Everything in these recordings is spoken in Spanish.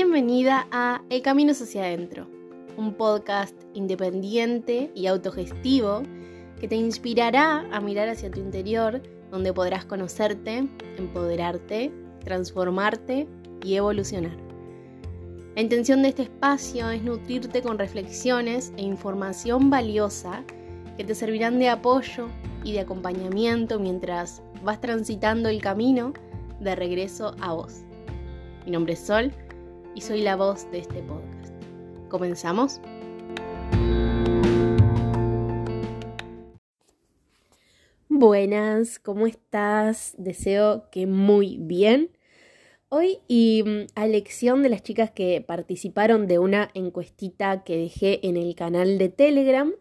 Bienvenida a El Camino hacia adentro, un podcast independiente y autogestivo que te inspirará a mirar hacia tu interior, donde podrás conocerte, empoderarte, transformarte y evolucionar. La intención de este espacio es nutrirte con reflexiones e información valiosa que te servirán de apoyo y de acompañamiento mientras vas transitando el camino de regreso a vos. Mi nombre es Sol y soy la voz de este podcast. ¿Comenzamos? Buenas, ¿cómo estás? Deseo que muy bien. Hoy y mm, a lección de las chicas que participaron de una encuestita que dejé en el canal de Telegram,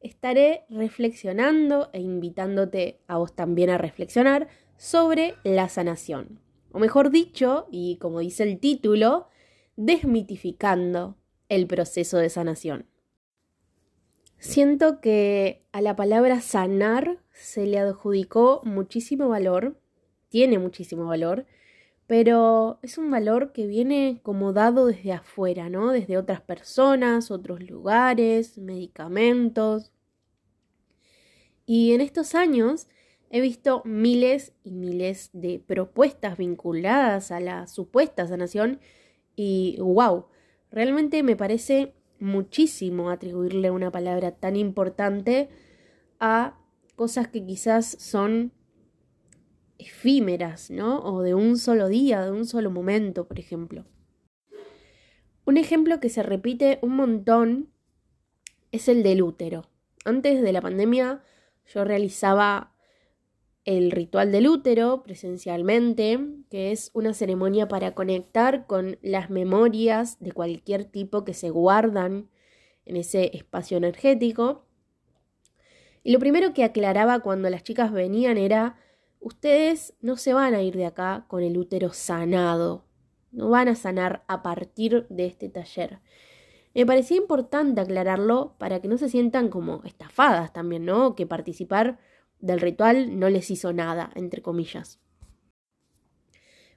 estaré reflexionando e invitándote a vos también a reflexionar sobre la sanación. O mejor dicho, y como dice el título, desmitificando el proceso de sanación. Siento que a la palabra sanar se le adjudicó muchísimo valor, tiene muchísimo valor, pero es un valor que viene como dado desde afuera, ¿no? Desde otras personas, otros lugares, medicamentos. Y en estos años he visto miles y miles de propuestas vinculadas a la supuesta sanación y wow, realmente me parece muchísimo atribuirle una palabra tan importante a cosas que quizás son efímeras, ¿no? O de un solo día, de un solo momento, por ejemplo. Un ejemplo que se repite un montón es el del útero. Antes de la pandemia yo realizaba el ritual del útero presencialmente, que es una ceremonia para conectar con las memorias de cualquier tipo que se guardan en ese espacio energético. Y lo primero que aclaraba cuando las chicas venían era, ustedes no se van a ir de acá con el útero sanado, no van a sanar a partir de este taller. Me parecía importante aclararlo para que no se sientan como estafadas también, ¿no? Que participar del ritual no les hizo nada, entre comillas.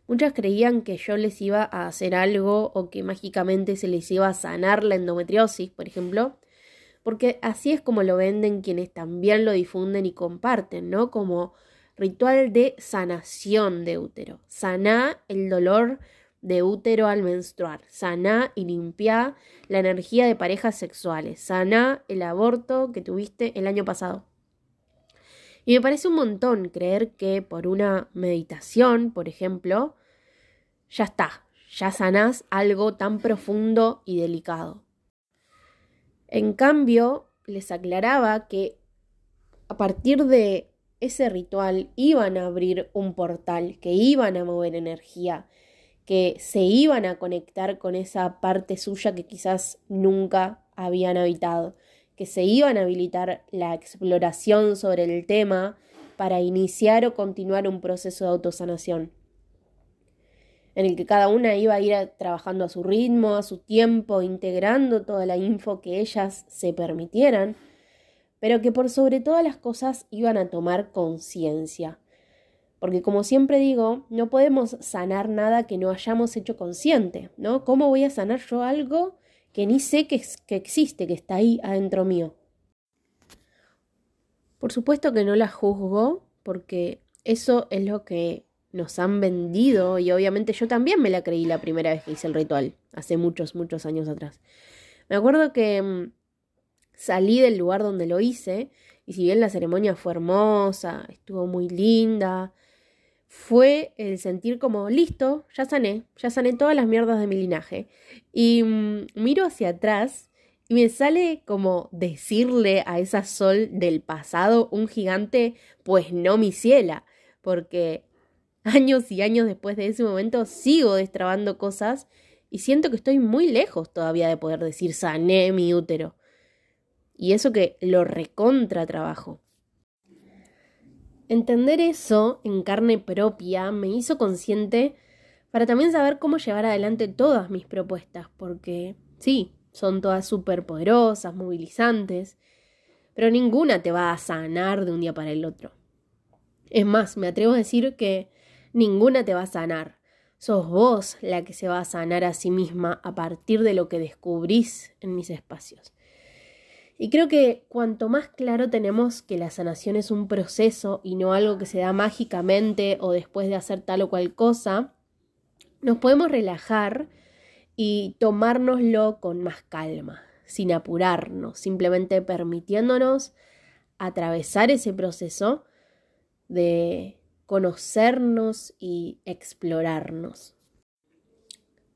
Muchas creían que yo les iba a hacer algo o que mágicamente se les iba a sanar la endometriosis, por ejemplo, porque así es como lo venden quienes también lo difunden y comparten, ¿no? Como ritual de sanación de útero. Saná el dolor de útero al menstruar. Saná y limpia la energía de parejas sexuales. Saná el aborto que tuviste el año pasado. Y me parece un montón creer que por una meditación, por ejemplo, ya está, ya sanás algo tan profundo y delicado. En cambio, les aclaraba que a partir de ese ritual iban a abrir un portal, que iban a mover energía, que se iban a conectar con esa parte suya que quizás nunca habían habitado que se iban a habilitar la exploración sobre el tema para iniciar o continuar un proceso de autosanación, en el que cada una iba a ir trabajando a su ritmo, a su tiempo, integrando toda la info que ellas se permitieran, pero que por sobre todas las cosas iban a tomar conciencia. Porque como siempre digo, no podemos sanar nada que no hayamos hecho consciente, ¿no? ¿Cómo voy a sanar yo algo que ni sé que, que existe, que está ahí adentro mío. Por supuesto que no la juzgo, porque eso es lo que nos han vendido y obviamente yo también me la creí la primera vez que hice el ritual, hace muchos, muchos años atrás. Me acuerdo que mm, salí del lugar donde lo hice y si bien la ceremonia fue hermosa, estuvo muy linda, fue el sentir como, listo, ya sané, ya sané todas las mierdas de mi linaje. Y mm, miro hacia atrás y me sale como decirle a esa sol del pasado, un gigante, pues no mi ciela, porque años y años después de ese momento sigo destrabando cosas y siento que estoy muy lejos todavía de poder decir sané mi útero. Y eso que lo recontra trabajo. Entender eso en carne propia me hizo consciente para también saber cómo llevar adelante todas mis propuestas, porque sí, son todas súper poderosas, movilizantes, pero ninguna te va a sanar de un día para el otro. Es más, me atrevo a decir que ninguna te va a sanar, sos vos la que se va a sanar a sí misma a partir de lo que descubrís en mis espacios. Y creo que cuanto más claro tenemos que la sanación es un proceso y no algo que se da mágicamente o después de hacer tal o cual cosa, nos podemos relajar y tomárnoslo con más calma, sin apurarnos, simplemente permitiéndonos atravesar ese proceso de conocernos y explorarnos.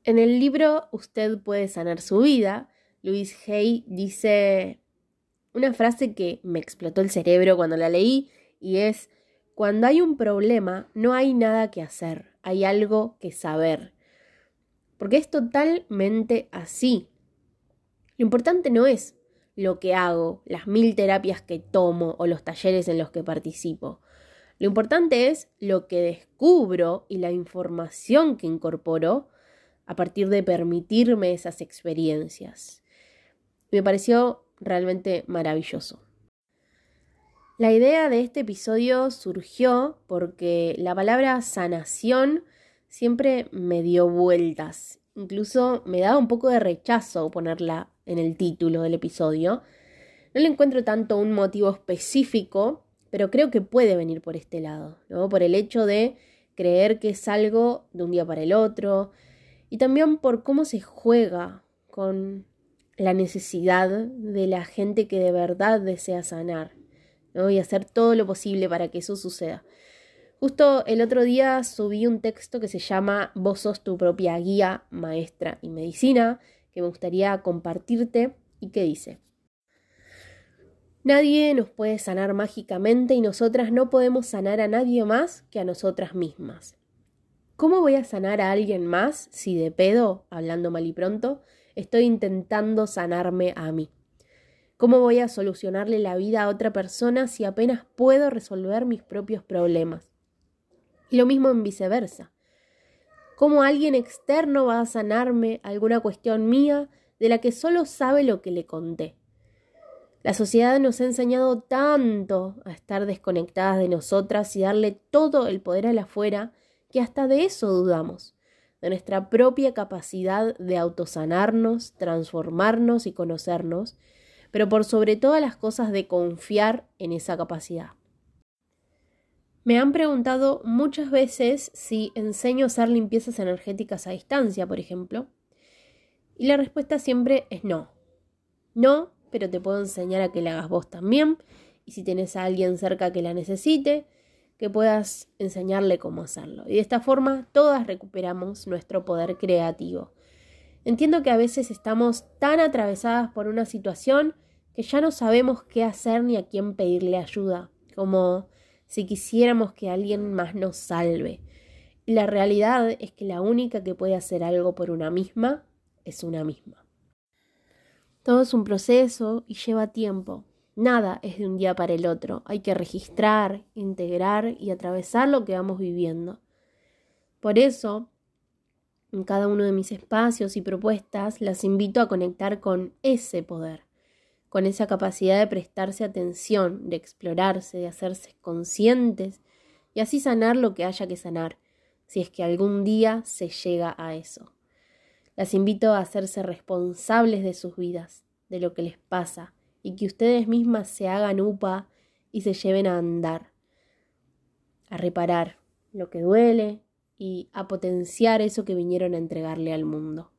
En el libro Usted puede sanar su vida, Luis Hay dice una frase que me explotó el cerebro cuando la leí y es, cuando hay un problema no hay nada que hacer, hay algo que saber. Porque es totalmente así. Lo importante no es lo que hago, las mil terapias que tomo o los talleres en los que participo. Lo importante es lo que descubro y la información que incorporo a partir de permitirme esas experiencias. Me pareció realmente maravilloso. La idea de este episodio surgió porque la palabra sanación siempre me dio vueltas. Incluso me daba un poco de rechazo ponerla en el título del episodio. No le encuentro tanto un motivo específico, pero creo que puede venir por este lado, ¿no? Por el hecho de creer que es algo de un día para el otro y también por cómo se juega con la necesidad de la gente que de verdad desea sanar ¿no? y hacer todo lo posible para que eso suceda. Justo el otro día subí un texto que se llama Vos sos tu propia guía, maestra y medicina, que me gustaría compartirte y que dice, Nadie nos puede sanar mágicamente y nosotras no podemos sanar a nadie más que a nosotras mismas. ¿Cómo voy a sanar a alguien más si de pedo, hablando mal y pronto, estoy intentando sanarme a mí? ¿Cómo voy a solucionarle la vida a otra persona si apenas puedo resolver mis propios problemas? Y lo mismo en viceversa. ¿Cómo alguien externo va a sanarme alguna cuestión mía de la que solo sabe lo que le conté? La sociedad nos ha enseñado tanto a estar desconectadas de nosotras y darle todo el poder a la afuera que hasta de eso dudamos de nuestra propia capacidad de autosanarnos, transformarnos y conocernos, pero por sobre todas las cosas de confiar en esa capacidad. Me han preguntado muchas veces si enseño a hacer limpiezas energéticas a distancia, por ejemplo, y la respuesta siempre es no. No, pero te puedo enseñar a que la hagas vos también, y si tienes a alguien cerca que la necesite, que puedas enseñarle cómo hacerlo. Y de esta forma todas recuperamos nuestro poder creativo. Entiendo que a veces estamos tan atravesadas por una situación que ya no sabemos qué hacer ni a quién pedirle ayuda, como si quisiéramos que alguien más nos salve. Y la realidad es que la única que puede hacer algo por una misma es una misma. Todo es un proceso y lleva tiempo, Nada es de un día para el otro. Hay que registrar, integrar y atravesar lo que vamos viviendo. Por eso, en cada uno de mis espacios y propuestas, las invito a conectar con ese poder, con esa capacidad de prestarse atención, de explorarse, de hacerse conscientes y así sanar lo que haya que sanar, si es que algún día se llega a eso. Las invito a hacerse responsables de sus vidas, de lo que les pasa, y que ustedes mismas se hagan upa y se lleven a andar, a reparar lo que duele y a potenciar eso que vinieron a entregarle al mundo.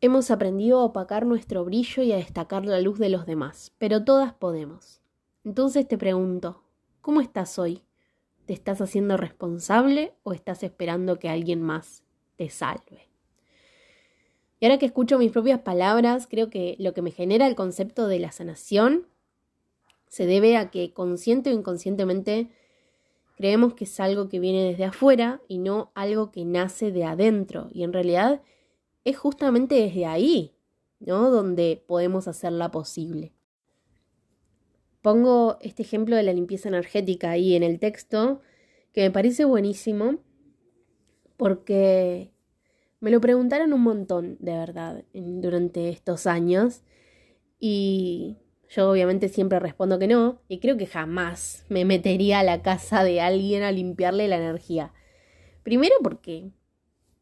Hemos aprendido a opacar nuestro brillo y a destacar la luz de los demás, pero todas podemos. Entonces te pregunto, ¿cómo estás hoy? ¿Te estás haciendo responsable o estás esperando que alguien más te salve? Y ahora que escucho mis propias palabras, creo que lo que me genera el concepto de la sanación se debe a que consciente o inconscientemente creemos que es algo que viene desde afuera y no algo que nace de adentro. Y en realidad es justamente desde ahí, ¿no? Donde podemos hacerla posible. Pongo este ejemplo de la limpieza energética ahí en el texto, que me parece buenísimo, porque me lo preguntaron un montón, de verdad, durante estos años. Y yo obviamente siempre respondo que no. Y creo que jamás me metería a la casa de alguien a limpiarle la energía. Primero porque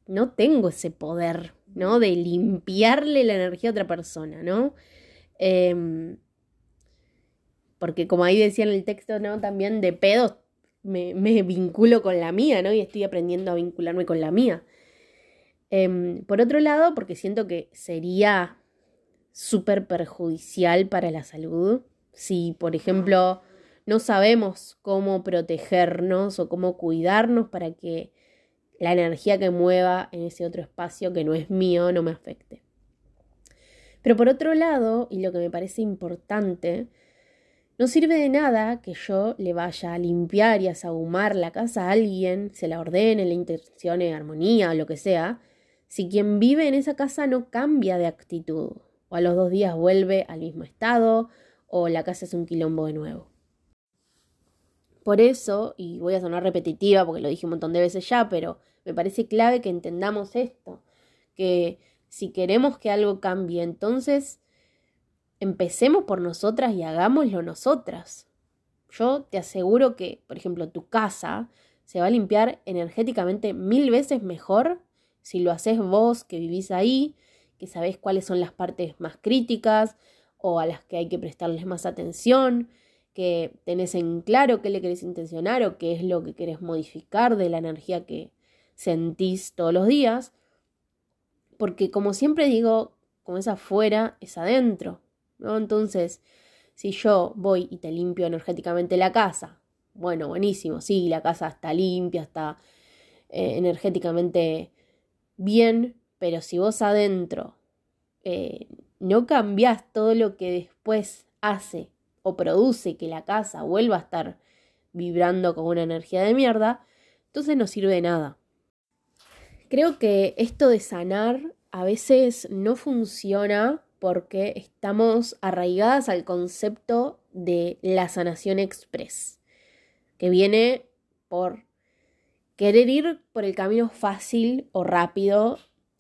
no tengo ese poder, ¿no? De limpiarle la energía a otra persona, ¿no? Em, porque como ahí decía en el texto, ¿no? También de pedos me, me, vinculo con la mía, ¿no? Y estoy aprendiendo a vincularme con la mía. Em, por otro lado, porque siento que sería súper perjudicial para la salud si, por ejemplo, no sabemos cómo protegernos o cómo cuidarnos para que la energía que mueva en ese otro espacio que no es mío no me afecte. Pero por otro lado, y lo que me parece importante, no sirve de nada que yo le vaya a limpiar y a sahumar la casa a alguien, se la ordene, le intencione armonía o lo que sea, si quien vive en esa casa no cambia de actitud, o a los dos días vuelve al mismo estado, o la casa es un quilombo de nuevo. Por eso, y voy a sonar repetitiva porque lo dije un montón de veces ya, pero me parece clave que entendamos esto, que si queremos que algo cambie, entonces empecemos por nosotras y hagámoslo nosotras. Yo te aseguro que, por ejemplo, tu casa se va a limpiar energéticamente mil veces mejor si lo haces vos que vivís ahí, que sabés cuáles son las partes más críticas o a las que hay que prestarles más atención, que tenés en claro qué le querés intencionar o qué es lo que querés modificar de la energía que sentís todos los días. Porque como siempre digo, como es afuera, es adentro. Entonces, si yo voy y te limpio energéticamente la casa, bueno, buenísimo, sí, la casa está limpia, está eh, energéticamente bien, pero si vos adentro eh, no cambiás todo lo que después hace o produce que la casa vuelva a estar vibrando con una energía de mierda, entonces no sirve de nada. Creo que esto de sanar a veces no funciona porque estamos arraigadas al concepto de la sanación express, que viene por querer ir por el camino fácil o rápido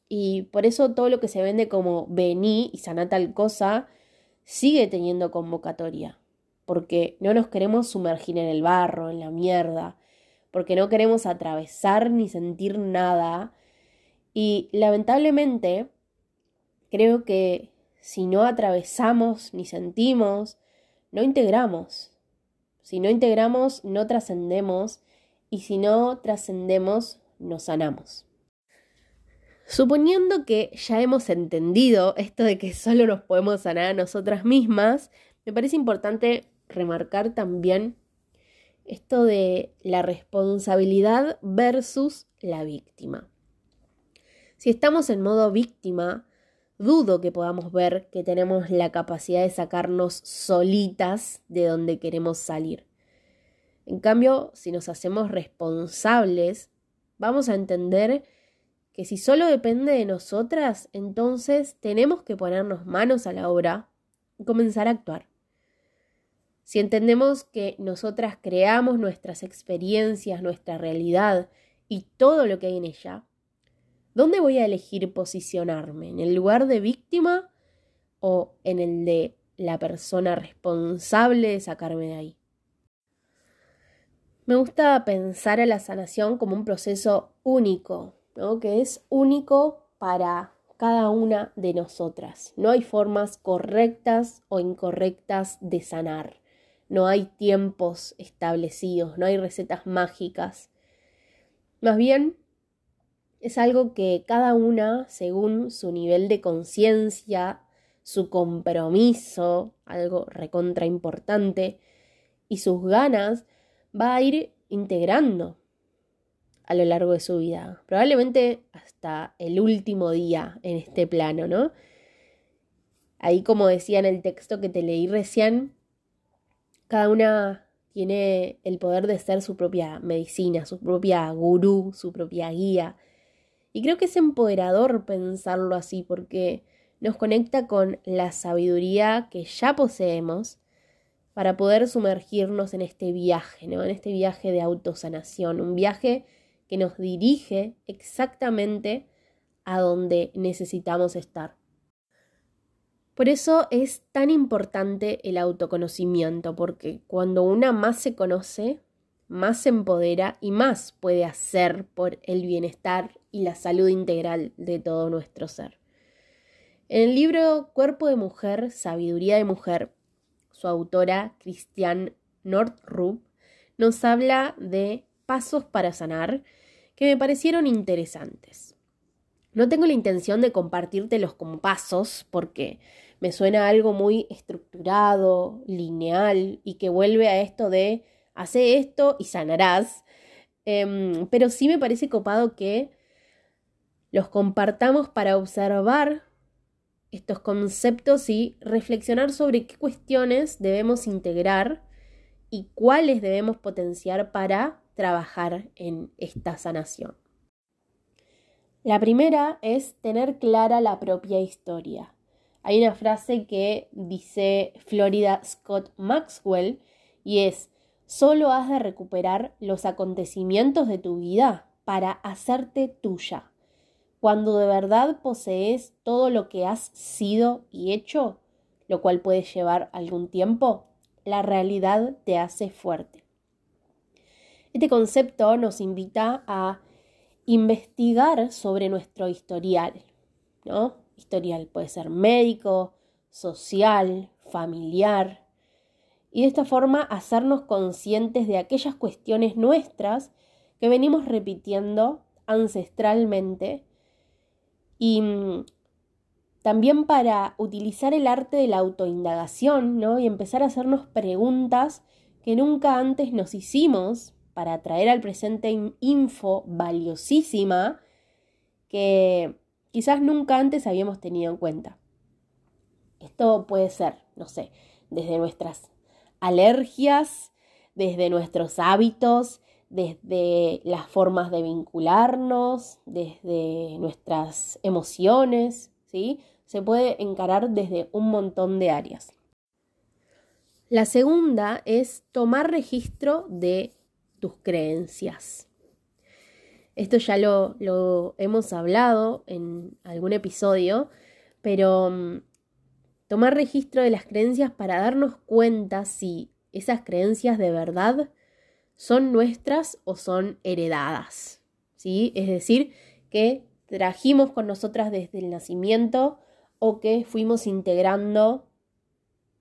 y por eso todo lo que se vende como vení y sana tal cosa sigue teniendo convocatoria, porque no nos queremos sumergir en el barro, en la mierda, porque no queremos atravesar ni sentir nada. Y lamentablemente, creo que si no atravesamos ni sentimos, no integramos. Si no integramos, no trascendemos. Y si no trascendemos, no sanamos. Suponiendo que ya hemos entendido esto de que solo nos podemos sanar a nosotras mismas, me parece importante remarcar también esto de la responsabilidad versus la víctima. Si estamos en modo víctima, dudo que podamos ver que tenemos la capacidad de sacarnos solitas de donde queremos salir. En cambio, si nos hacemos responsables, vamos a entender que si solo depende de nosotras, entonces tenemos que ponernos manos a la obra y comenzar a actuar. Si entendemos que nosotras creamos nuestras experiencias, nuestra realidad y todo lo que hay en ella, ¿dónde voy a elegir posicionarme? ¿En el lugar de víctima o en el de la persona responsable de sacarme de ahí? Me gusta pensar a la sanación como un proceso único, que es único para cada una de nosotras. No hay formas correctas o incorrectas de sanar. No hay tiempos establecidos, no hay recetas mágicas. Más bien, es algo que cada una, según su nivel de conciencia, su compromiso, algo recontra importante, y sus ganas, va a ir integrando a lo largo de su vida, probablemente hasta el último día en este plano, ¿no? Ahí como decía en el texto que te leí recién, cada una tiene el poder de ser su propia medicina, su propia gurú, su propia guía. Y creo que es empoderador pensarlo así porque nos conecta con la sabiduría que ya poseemos para poder sumergirnos en este viaje, ¿no? En este viaje de autosanación, un viaje que nos dirige exactamente a donde necesitamos estar. Por eso es tan importante el autoconocimiento, porque cuando una más se conoce, más se empodera y más puede hacer por el bienestar y la salud integral de todo nuestro ser. En el libro Cuerpo de Mujer, Sabiduría de Mujer, su autora, Christian Nordrup, nos habla de pasos para sanar que me parecieron interesantes. No tengo la intención de compartírtelos como pasos porque me suena algo muy estructurado, lineal y que vuelve a esto de hace esto y sanarás. Em, pero sí me parece copado que los compartamos para observar estos conceptos y reflexionar sobre qué cuestiones debemos integrar y cuáles debemos potenciar para trabajar en esta sanación. La primera es tener clara la propia historia. Hay una frase que dice Florida Scott Maxwell y es, solo has de recuperar los acontecimientos de tu vida para hacerte tuya. Cuando de verdad posees todo lo que has sido y hecho, lo cual puede llevar algún tiempo, la realidad te hace fuerte. Este concepto nos invita a investigar sobre nuestro historial, ¿no? Historial puede ser médico, social, familiar, y de esta forma hacernos conscientes de aquellas cuestiones nuestras que venimos repitiendo ancestralmente y mm, también para utilizar el arte de la autoindagación, ¿no? Y empezar a hacernos preguntas que nunca antes nos hicimos para traer al presente info valiosísima que quizás nunca antes habíamos tenido en cuenta. Esto puede ser, no sé, desde nuestras alergias, desde nuestros hábitos, desde las formas de vincularnos, desde nuestras emociones, ¿sí? Se puede encarar desde un montón de áreas. La segunda es tomar registro de tus creencias. Esto ya lo, lo hemos hablado en algún episodio, pero mm, tomar registro de las creencias para darnos cuenta si esas creencias de verdad son nuestras o son heredadas. ¿sí? Es decir, que trajimos con nosotras desde el nacimiento o que fuimos integrando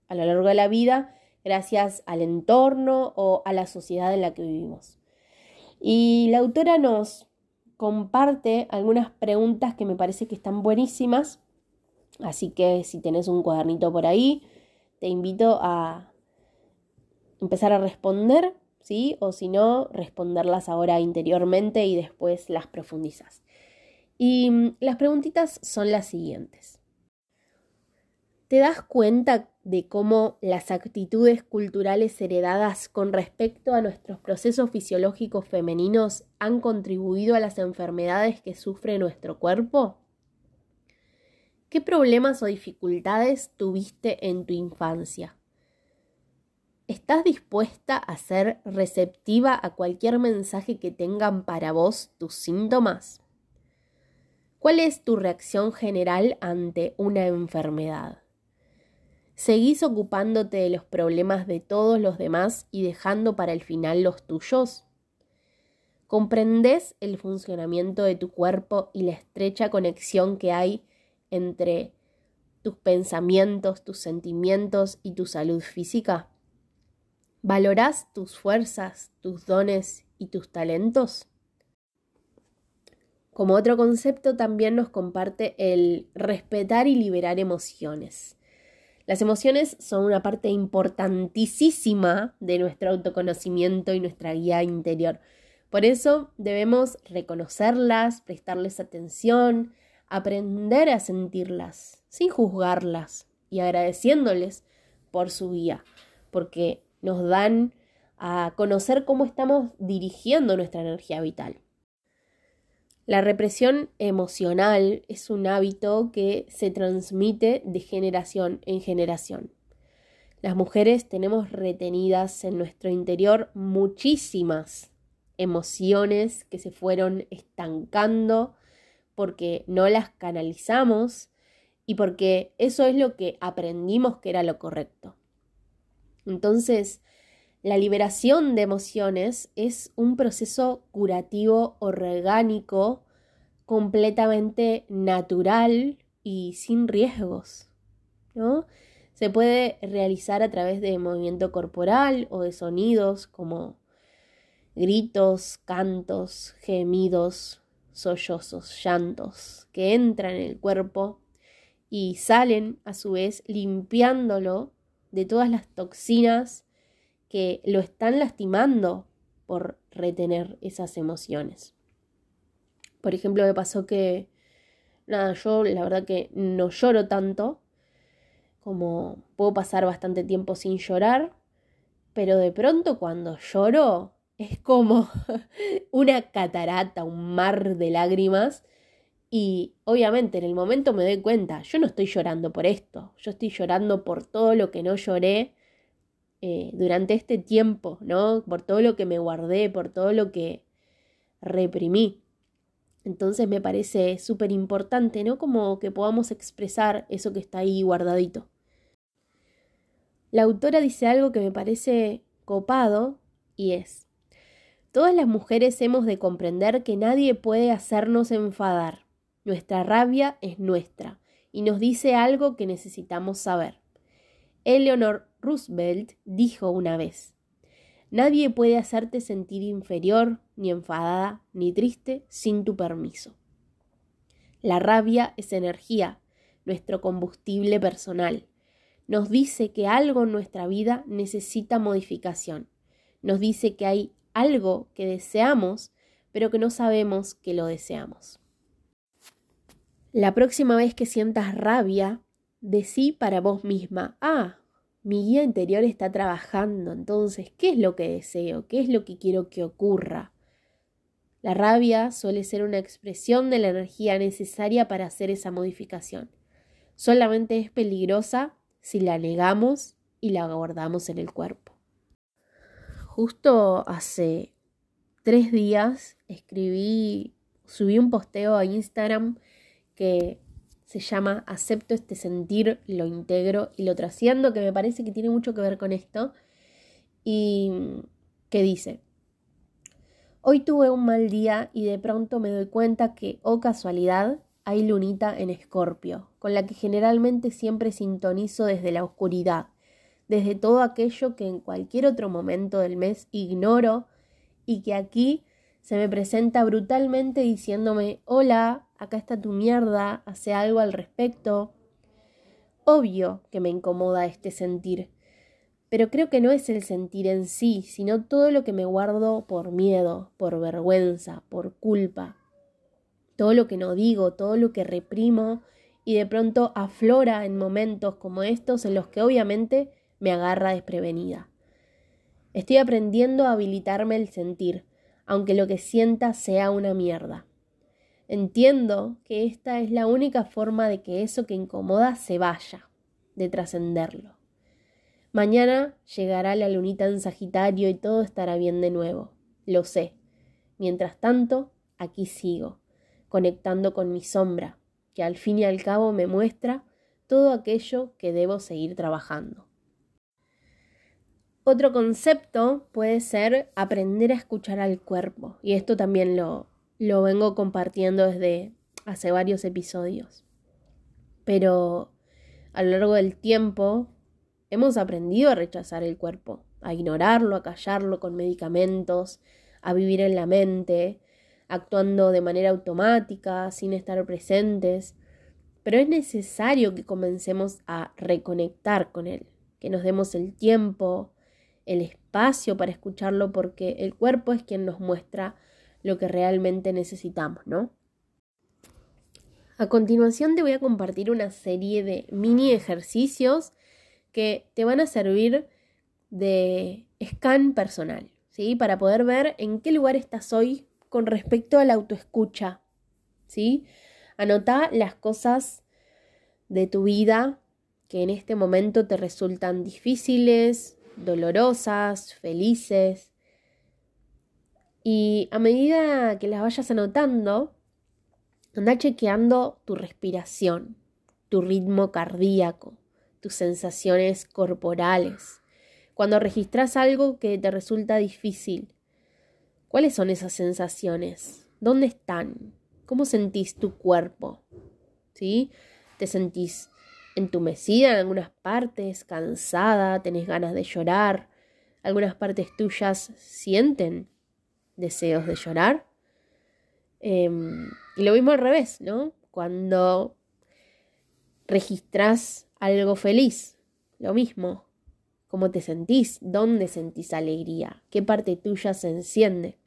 a lo largo de la vida gracias al entorno o a la sociedad en la que vivimos. Y la autora nos comparte algunas preguntas que me parece que están buenísimas, así que si tenés un cuadernito por ahí, te invito a empezar a responder, ¿sí? O si no, responderlas ahora interiormente y después las profundizas. Y mm, las preguntitas son las siguientes. ¿Te das cuenta de cómo las actitudes culturales heredadas con respecto a nuestros procesos fisiológicos femeninos han contribuido a las enfermedades que sufre nuestro cuerpo? ¿Qué problemas o dificultades tuviste en tu infancia? ¿Estás dispuesta a ser receptiva a cualquier mensaje que tengan para vos tus síntomas? ¿Cuál es tu reacción general ante una enfermedad? ¿Seguís ocupándote de los problemas de todos los demás y dejando para el final los tuyos? ¿Comprendés el funcionamiento de tu cuerpo y la estrecha conexión que hay entre tus pensamientos, tus sentimientos y tu salud física? ¿Valorás tus fuerzas, tus dones y tus talentos? Como otro concepto también nos comparte el respetar y liberar emociones. Las emociones son una parte importantísima de nuestro autoconocimiento y nuestra guía interior. Por eso debemos reconocerlas, prestarles atención, aprender a sentirlas sin juzgarlas y agradeciéndoles por su guía, porque nos dan a conocer cómo estamos dirigiendo nuestra energía vital. La represión emocional es un hábito que se transmite de generación en generación. Las mujeres tenemos retenidas en nuestro interior muchísimas emociones que se fueron estancando porque no las canalizamos y porque eso es lo que aprendimos que era lo correcto. Entonces, La liberación de emociones es un proceso curativo orgánico completamente natural y sin riesgos, ¿no? Se puede realizar a través de movimiento corporal o de sonidos como gritos, cantos, gemidos, sollozos, llantos que entran en el cuerpo y salen a su vez limpiándolo de todas las toxinas que lo están lastimando por retener esas emociones. Por ejemplo, me pasó que, nada, yo la verdad que no lloro tanto, como puedo pasar bastante tiempo sin llorar, pero de pronto cuando lloro es como una catarata, un mar de lágrimas. Y obviamente en el momento me doy cuenta, yo no estoy llorando por esto, yo estoy llorando por todo lo que no lloré eh, durante este tiempo, ¿no? Por todo lo que me guardé, por todo lo que reprimí. Entonces me parece súper importante, ¿no? Como que podamos expresar eso que está ahí guardadito. La autora dice algo que me parece copado y es, todas las mujeres hemos de comprender que nadie puede hacernos enfadar. Nuestra rabia es nuestra y nos dice algo que necesitamos saber. Eleanor Roosevelt dijo una vez, Nadie puede hacerte sentir inferior, ni enfadada, ni triste sin tu permiso. La rabia es energía, nuestro combustible personal. Nos dice que algo en nuestra vida necesita modificación. Nos dice que hay algo que deseamos, pero que no sabemos que lo deseamos. La próxima vez que sientas rabia, decí para vos misma, ah, mi guía interior está trabajando, entonces, ¿qué es lo que deseo? ¿Qué es lo que quiero que ocurra? La rabia suele ser una expresión de la energía necesaria para hacer esa modificación. Solamente es peligrosa si la negamos y la guardamos en el cuerpo. Justo hace tres días escribí, subí un posteo a Instagram que se llama Acepto este sentir, lo integro y lo trasciendo, que me parece que tiene mucho que ver con esto. Y que dice, hoy tuve un mal día y de pronto me doy cuenta que, oh casualidad, hay lunita en Escorpio, con la que generalmente siempre sintonizo desde la oscuridad, desde todo aquello que en cualquier otro momento del mes ignoro y que aquí se me presenta brutalmente diciéndome, hola, acá está tu mierda, hace algo al respecto. Obvio que me incomoda este sentir, pero creo que no es el sentir en sí, sino todo lo que me guardo por miedo, por vergüenza, por culpa. Todo lo que no digo, todo lo que reprimo y de pronto aflora en momentos como estos en los que obviamente me agarra desprevenida. Estoy aprendiendo a habilitarme el sentir, aunque lo que sienta sea una mierda. Entiendo que esta es la única forma de que eso que incomoda se vaya, de trascenderlo. Mañana llegará la lunita en Sagitario y todo estará bien de nuevo, lo sé. Mientras tanto, aquí sigo, conectando con mi sombra, que al fin y al cabo me muestra todo aquello que debo seguir trabajando. Otro concepto puede ser aprender a escuchar al cuerpo, y esto también lo, lo vengo compartiendo desde hace varios episodios. Pero a lo largo del tiempo hemos aprendido a rechazar el cuerpo, a ignorarlo, a callarlo con medicamentos, a vivir en la mente, actuando de manera automática, sin estar presentes. Pero es necesario que comencemos a reconectar con él, que nos demos el tiempo, el espacio para escucharlo, porque el cuerpo es quien nos muestra lo que realmente necesitamos, ¿no? A continuación te voy a compartir una serie de mini ejercicios que te van a servir de scan personal, ¿sí? Para poder ver en qué lugar estás hoy con respecto a la autoescucha, ¿sí? Anota las cosas de tu vida que en este momento te resultan difíciles, dolorosas, felices, y a medida que las vayas anotando, anda chequeando tu respiración, tu ritmo cardíaco, tus sensaciones corporales. Cuando registras algo que te resulta difícil, ¿cuáles son esas sensaciones? ¿Dónde están? ¿Cómo sentís tu cuerpo? ¿Sí? ¿Te sentís entumecida en algunas partes, cansada, tenés ganas de llorar? ¿Algunas partes tuyas sienten deseos de llorar? Em, y lo mismo al revés, ¿no? Cuando registras algo feliz, lo mismo. ¿Cómo te sentís? ¿Dónde sentís alegría? ¿Qué parte tuya se enciende?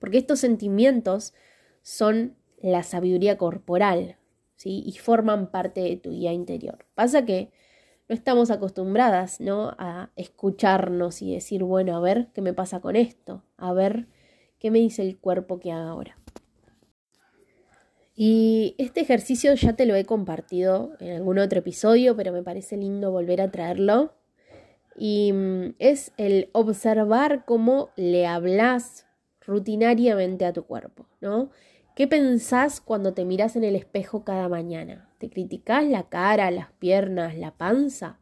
Porque estos sentimientos son la sabiduría corporal, ¿sí? Y forman parte de tu guía interior. Pasa que no estamos acostumbradas, ¿no? A escucharnos y decir, bueno, a ver qué me pasa con esto, a ver qué me dice el cuerpo que haga ahora. Y este ejercicio ya te lo he compartido en algún otro episodio, pero me parece lindo volver a traerlo. Y mm, es el observar cómo le hablas rutinariamente a tu cuerpo, ¿no? ¿Qué pensás cuando te miras en el espejo cada mañana? ¿Te criticas la cara, las piernas, la panza?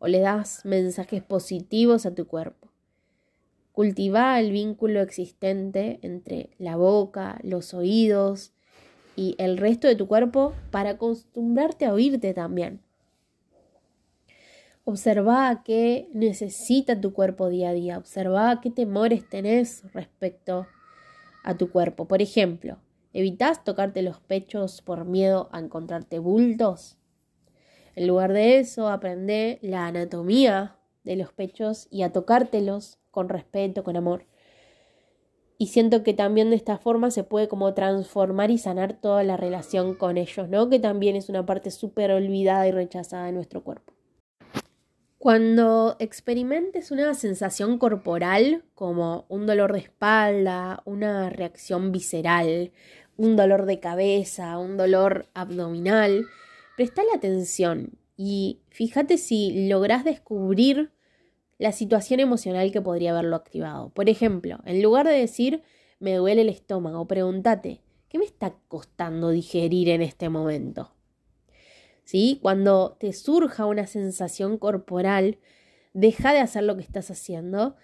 ¿O le das mensajes positivos a tu cuerpo? Cultiva el vínculo existente entre la boca, los oídos, y el resto de tu cuerpo para acostumbrarte a oírte también. Observa qué necesita tu cuerpo día a día. Observa qué temores tenés respecto a tu cuerpo. Por ejemplo, ¿evitas tocarte los pechos por miedo a encontrarte bultos? En lugar de eso, aprende la anatomía de los pechos y a tocártelos con respeto, con amor y siento que también de esta forma se puede como transformar y sanar toda la relación con ellos, ¿no? Que también es una parte súper olvidada y rechazada de nuestro cuerpo. Cuando experimentes una sensación corporal como un dolor de espalda, una reacción visceral, un dolor de cabeza, un dolor abdominal, prestale atención y fíjate si lográs descubrir la situación emocional que podría haberlo activado. Por ejemplo, en lugar de decir me duele el estómago, pregúntate, ¿qué me está costando digerir en este momento? ¿Sí? Cuando te surja una sensación corporal, deja de hacer lo que estás haciendo,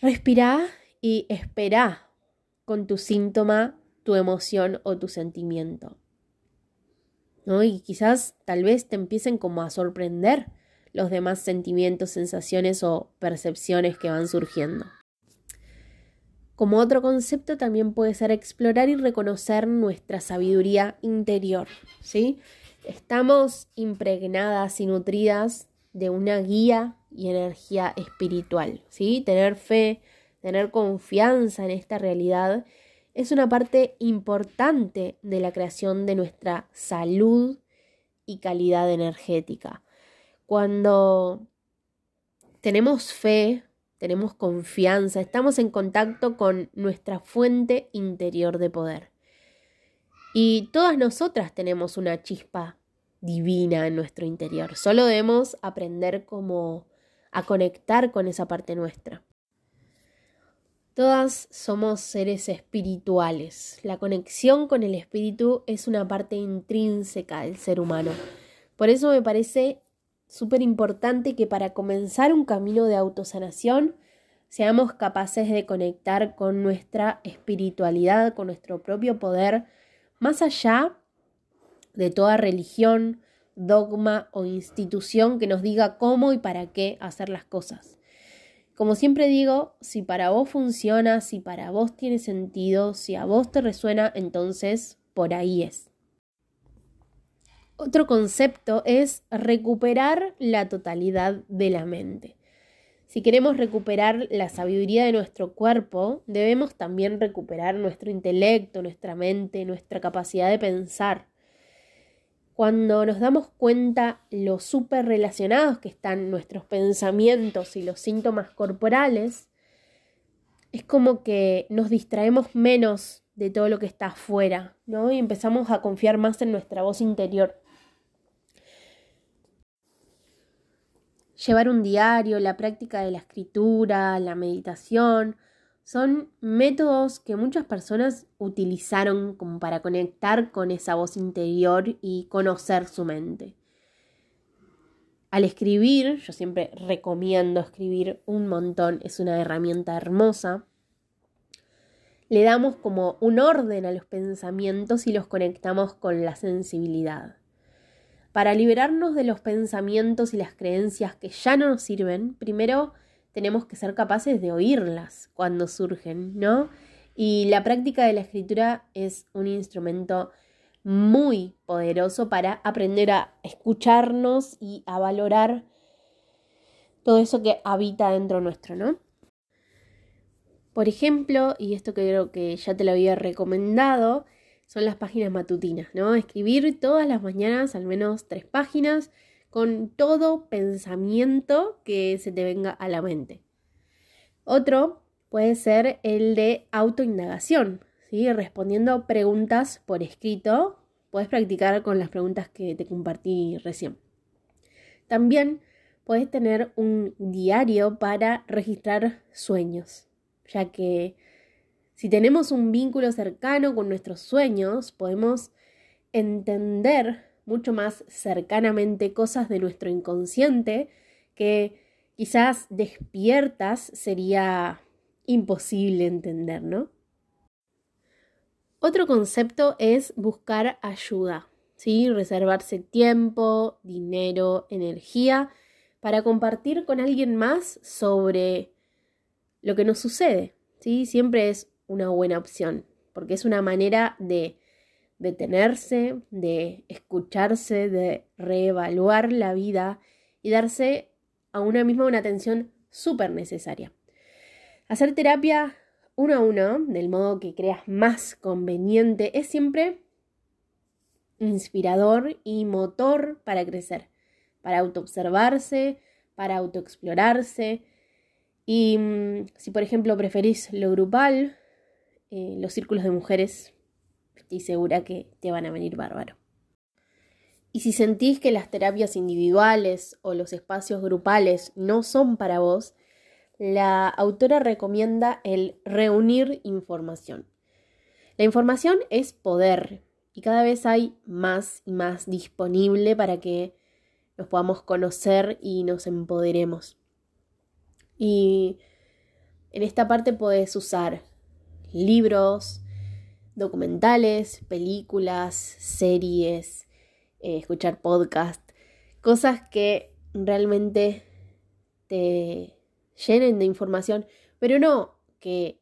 respira y espera con tu síntoma, tu emoción o tu sentimiento. ¿No? Y quizás tal vez te empiecen como a sorprender los demás sentimientos, sensaciones o percepciones que van surgiendo. Como otro concepto también puede ser explorar y reconocer nuestra sabiduría interior, ¿sí? Estamos impregnadas y nutridas de una guía y energía espiritual, ¿sí? Tener fe, tener confianza en esta realidad es una parte importante de la creación de nuestra salud y calidad energética. Cuando tenemos fe, tenemos confianza, estamos en contacto con nuestra fuente interior de poder. Y todas nosotras tenemos una chispa divina en nuestro interior. Solo debemos aprender cómo a conectar con esa parte nuestra. Todas somos seres espirituales. La conexión con el espíritu es una parte intrínseca del ser humano. Por eso me parece súper importante que para comenzar un camino de autosanación seamos capaces de conectar con nuestra espiritualidad, con nuestro propio poder, más allá de toda religión, dogma o institución que nos diga cómo y para qué hacer las cosas. Como siempre digo, si para vos funciona, si para vos tiene sentido, si a vos te resuena, entonces por ahí es. Otro concepto es recuperar la totalidad de la mente. Si queremos recuperar la sabiduría de nuestro cuerpo, debemos también recuperar nuestro intelecto, nuestra mente, nuestra capacidad de pensar. Cuando nos damos cuenta lo súper relacionados que están nuestros pensamientos y los síntomas corporales, es como que nos distraemos menos de todo lo que está afuera, ¿no? Y empezamos a confiar más en nuestra voz interior. Llevar un diario, la práctica de la escritura, la meditación, son métodos que muchas personas utilizaron como para conectar con esa voz interior y conocer su mente. Al escribir, yo siempre recomiendo escribir un montón, es una herramienta hermosa. Le damos como un orden a los pensamientos y los conectamos con la sensibilidad. Para liberarnos de los pensamientos y las creencias que ya no nos sirven, primero tenemos que ser capaces de oírlas cuando surgen, ¿no? Y la práctica de la escritura es un instrumento muy poderoso para aprender a escucharnos y a valorar todo eso que habita dentro nuestro, ¿no? Por ejemplo, y esto creo que ya te lo había recomendado, son las páginas matutinas, ¿no? Escribir todas las mañanas al menos tres páginas con todo pensamiento que se te venga a la mente. Otro puede ser el de autoindagación, ¿sí? Respondiendo preguntas por escrito. Puedes practicar con las preguntas que te compartí recién. También puedes tener un diario para registrar sueños, ya que si tenemos un vínculo cercano con nuestros sueños, podemos entender mucho más cercanamente cosas de nuestro inconsciente que quizás despiertas sería imposible entender, ¿no? Otro concepto es buscar ayuda, ¿sí? Reservarse tiempo, dinero, energía para compartir con alguien más sobre lo que nos sucede, ¿sí? Siempre es una buena opción, porque es una manera de detenerse, de escucharse, de reevaluar la vida y darse a una misma una atención súper necesaria. Hacer terapia uno a uno, del modo que creas más conveniente, es siempre inspirador y motor para crecer, para autoobservarse, para autoexplorarse. Y mm, si por ejemplo preferís lo grupal, eh, los círculos de mujeres, estoy segura que te van a venir bárbaro. Y si sentís que las terapias individuales o los espacios grupales no son para vos, la autora recomienda el reunir información. La información es poder y cada vez hay más y más disponible para que nos podamos conocer y nos empoderemos. Y en esta parte puedes usar libros, documentales, películas, series, eh, escuchar podcast, cosas que realmente te llenen de información, pero no que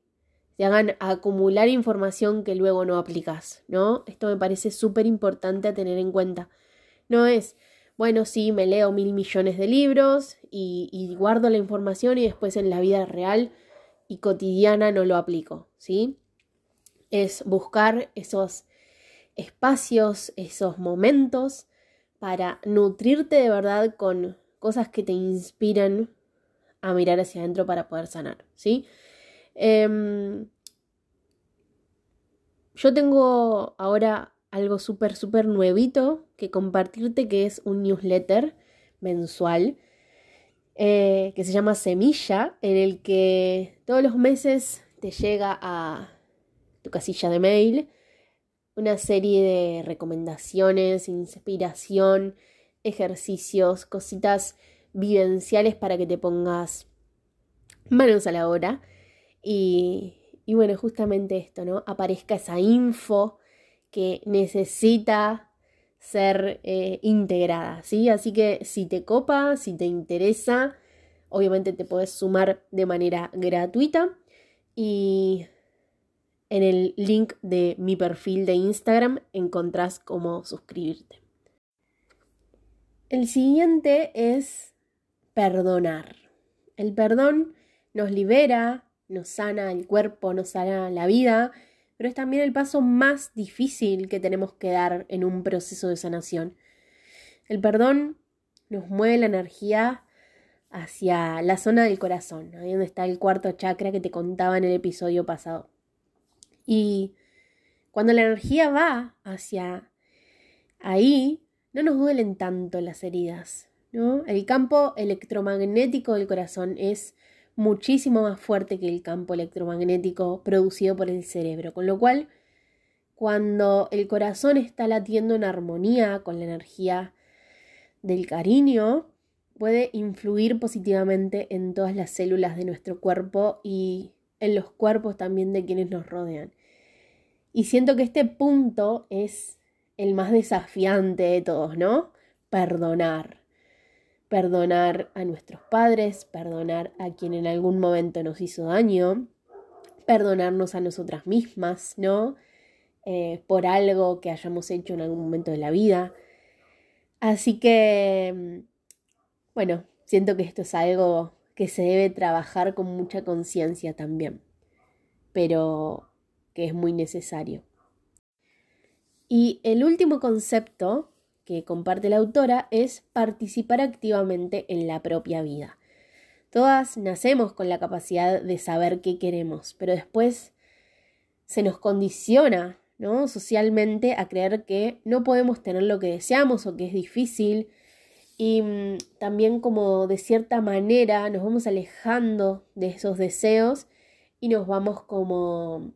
te hagan acumular información que luego no aplicas, ¿no? Esto me parece súper importante a tener en cuenta. No es, bueno, sí, me leo mil millones de libros y, y guardo la información y después en la vida real y cotidiana no lo aplico, ¿sí? Es buscar esos espacios, esos momentos para nutrirte de verdad con cosas que te inspiran a mirar hacia adentro para poder sanar, ¿sí? Em, yo tengo ahora algo súper, súper nuevito que compartirte, que es un newsletter mensual eh, que se llama Semilla, en el que todos los meses te llega a tu casilla de mail una serie de recomendaciones, inspiración, ejercicios, cositas vivenciales para que te pongas manos a la obra y, y bueno, justamente esto, ¿no? Aparezca esa info que necesita ser eh, integrada, ¿sí? Así que si te copa, si te interesa, obviamente te puedes sumar de manera gratuita y en el link de mi perfil de Instagram encontrás cómo suscribirte. El siguiente es perdonar. El perdón nos libera, nos sana el cuerpo, nos sana la vida, pero es también el paso más difícil que tenemos que dar en un proceso de sanación. El perdón nos mueve la energía hacia la zona del corazón, ahí donde está el cuarto chakra que te contaba en el episodio pasado. Y cuando la energía va hacia ahí, no nos duelen tanto las heridas, ¿no? El campo electromagnético del corazón es muchísimo más fuerte que el campo electromagnético producido por el cerebro, con lo cual cuando el corazón está latiendo en armonía con la energía del cariño, puede influir positivamente en todas las células de nuestro cuerpo y en los cuerpos también de quienes nos rodean. Y siento que este punto es el más desafiante de todos, ¿no? Perdonar. Perdonar a nuestros padres, perdonar a quien en algún momento nos hizo daño, perdonarnos a nosotras mismas, ¿no? Eh, por algo que hayamos hecho en algún momento de la vida. Así que, bueno, siento que esto es algo que se debe trabajar con mucha conciencia también, pero que es muy necesario. Y el último concepto que comparte la autora es participar activamente en la propia vida. Todas nacemos con la capacidad de saber qué queremos, pero después se nos condiciona, ¿no? Socialmente a creer que no podemos tener lo que deseamos o que es difícil. Y mm, también como de cierta manera nos vamos alejando de esos deseos y nos vamos como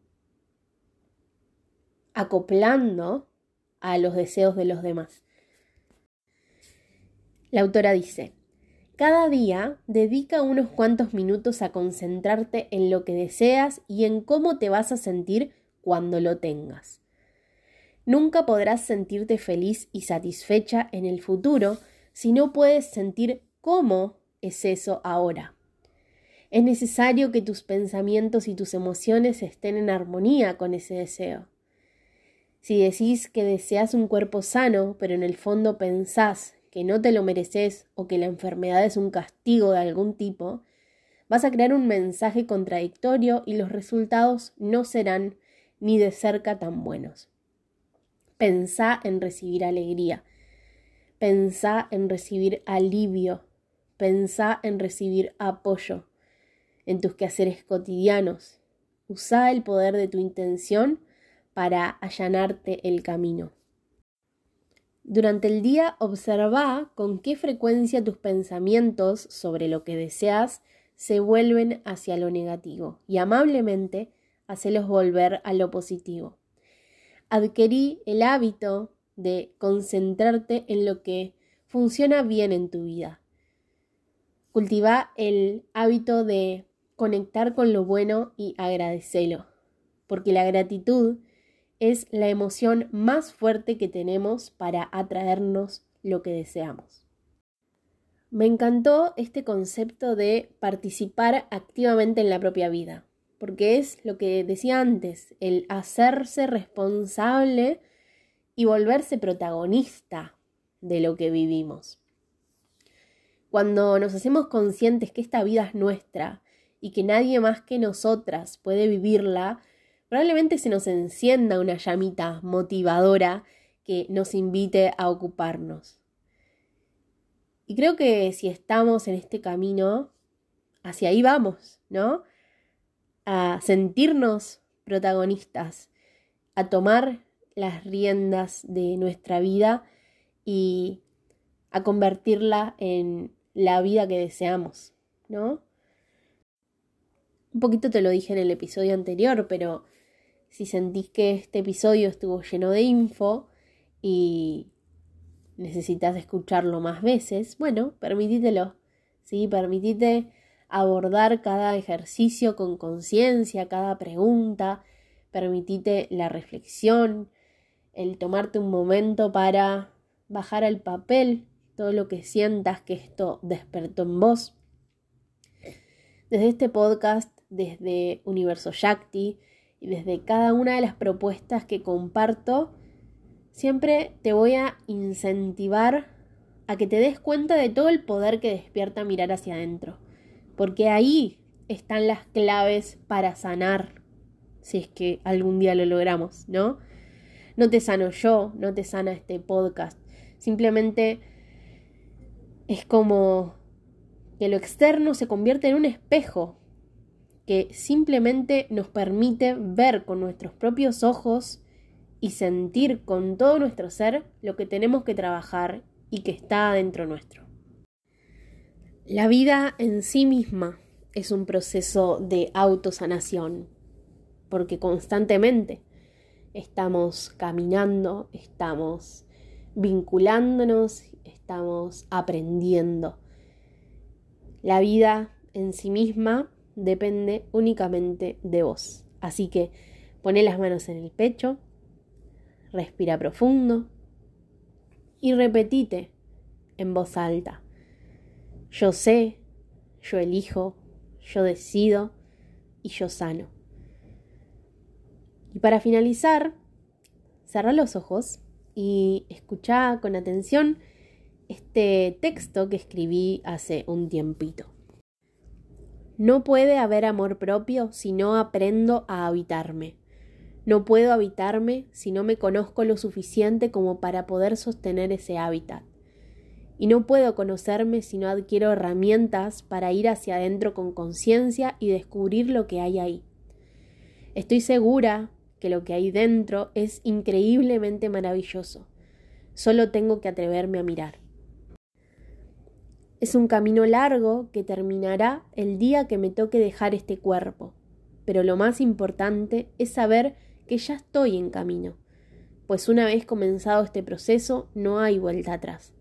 acoplando a los deseos de los demás. La autora dice, cada día dedica unos cuantos minutos a concentrarte en lo que deseas y en cómo te vas a sentir cuando lo tengas. Nunca podrás sentirte feliz y satisfecha en el futuro si no puedes sentir cómo es eso ahora. Es necesario que tus pensamientos y tus emociones estén en armonía con ese deseo. Si decís que deseas un cuerpo sano, pero en el fondo pensás que no te lo mereces o que la enfermedad es un castigo de algún tipo, vas a crear un mensaje contradictorio y los resultados no serán ni de cerca tan buenos. Pensá en recibir alegría, pensá en recibir alivio, pensá en recibir apoyo en tus quehaceres cotidianos. Usa el poder de tu intención para allanarte el camino. Durante el día observa con qué frecuencia tus pensamientos sobre lo que deseas se vuelven hacia lo negativo y amablemente hacelos volver a lo positivo. Adquirí el hábito de concentrarte en lo que funciona bien en tu vida. Cultiva el hábito de conectar con lo bueno y agradecelo, porque la gratitud es la emoción más fuerte que tenemos para atraernos lo que deseamos. Me encantó este concepto de participar activamente en la propia vida, porque es lo que decía antes, el hacerse responsable y volverse protagonista de lo que vivimos. Cuando nos hacemos conscientes que esta vida es nuestra y que nadie más que nosotras puede vivirla, probablemente se nos encienda una llamita motivadora que nos invite a ocuparnos. Y creo que si estamos en este camino, hacia ahí vamos, ¿no? A sentirnos protagonistas, a tomar las riendas de nuestra vida y a convertirla en la vida que deseamos, ¿no? Un poquito te lo dije en el episodio anterior, pero si sentís que este episodio estuvo lleno de info y necesitas escucharlo más veces, bueno, permitítelo. ¿sí? Permitite abordar cada ejercicio con conciencia, cada pregunta, permitite la reflexión, el tomarte un momento para bajar al papel todo lo que sientas que esto despertó en vos. Desde este podcast, desde Universo Shakti, y desde cada una de las propuestas que comparto, siempre te voy a incentivar a que te des cuenta de todo el poder que despierta mirar hacia adentro, porque ahí están las claves para sanar, si es que algún día lo logramos, ¿no? No te sano yo, no te sana este podcast, simplemente es como que lo externo se convierte en un espejo que simplemente nos permite ver con nuestros propios ojos y sentir con todo nuestro ser lo que tenemos que trabajar y que está dentro nuestro. La vida en sí misma es un proceso de autosanación, porque constantemente estamos caminando, estamos vinculándonos, estamos aprendiendo. La vida en sí misma depende únicamente de vos. Así que pone las manos en el pecho, respira profundo y repetite en voz alta. Yo sé, yo elijo, yo decido y yo sano. Y para finalizar, cerra los ojos y escucha con atención este texto que escribí hace un tiempito. No puede haber amor propio si no aprendo a habitarme. No puedo habitarme si no me conozco lo suficiente como para poder sostener ese hábitat. Y no puedo conocerme si no adquiero herramientas para ir hacia adentro con conciencia y descubrir lo que hay ahí. Estoy segura que lo que hay dentro es increíblemente maravilloso. Solo tengo que atreverme a mirar. Es un camino largo que terminará el día que me toque dejar este cuerpo, pero lo más importante es saber que ya estoy en camino, pues una vez comenzado este proceso no hay vuelta atrás.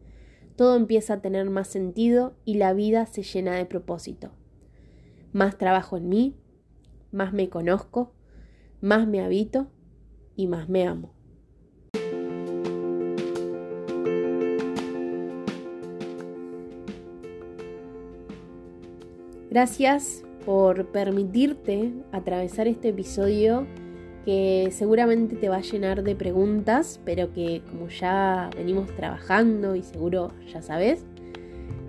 Todo empieza a tener más sentido y la vida se llena de propósito. Más trabajo en mí, más me conozco, más me habito y más me amo. Gracias por permitirte atravesar este episodio que seguramente te va a llenar de preguntas, pero que como ya venimos trabajando y seguro ya sabes,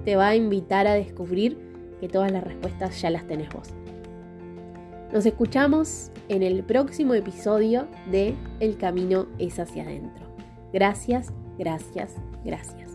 te va a invitar a descubrir que todas las respuestas ya las tenés vos. Nos escuchamos en el próximo episodio de El camino es hacia adentro. Gracias, gracias, gracias.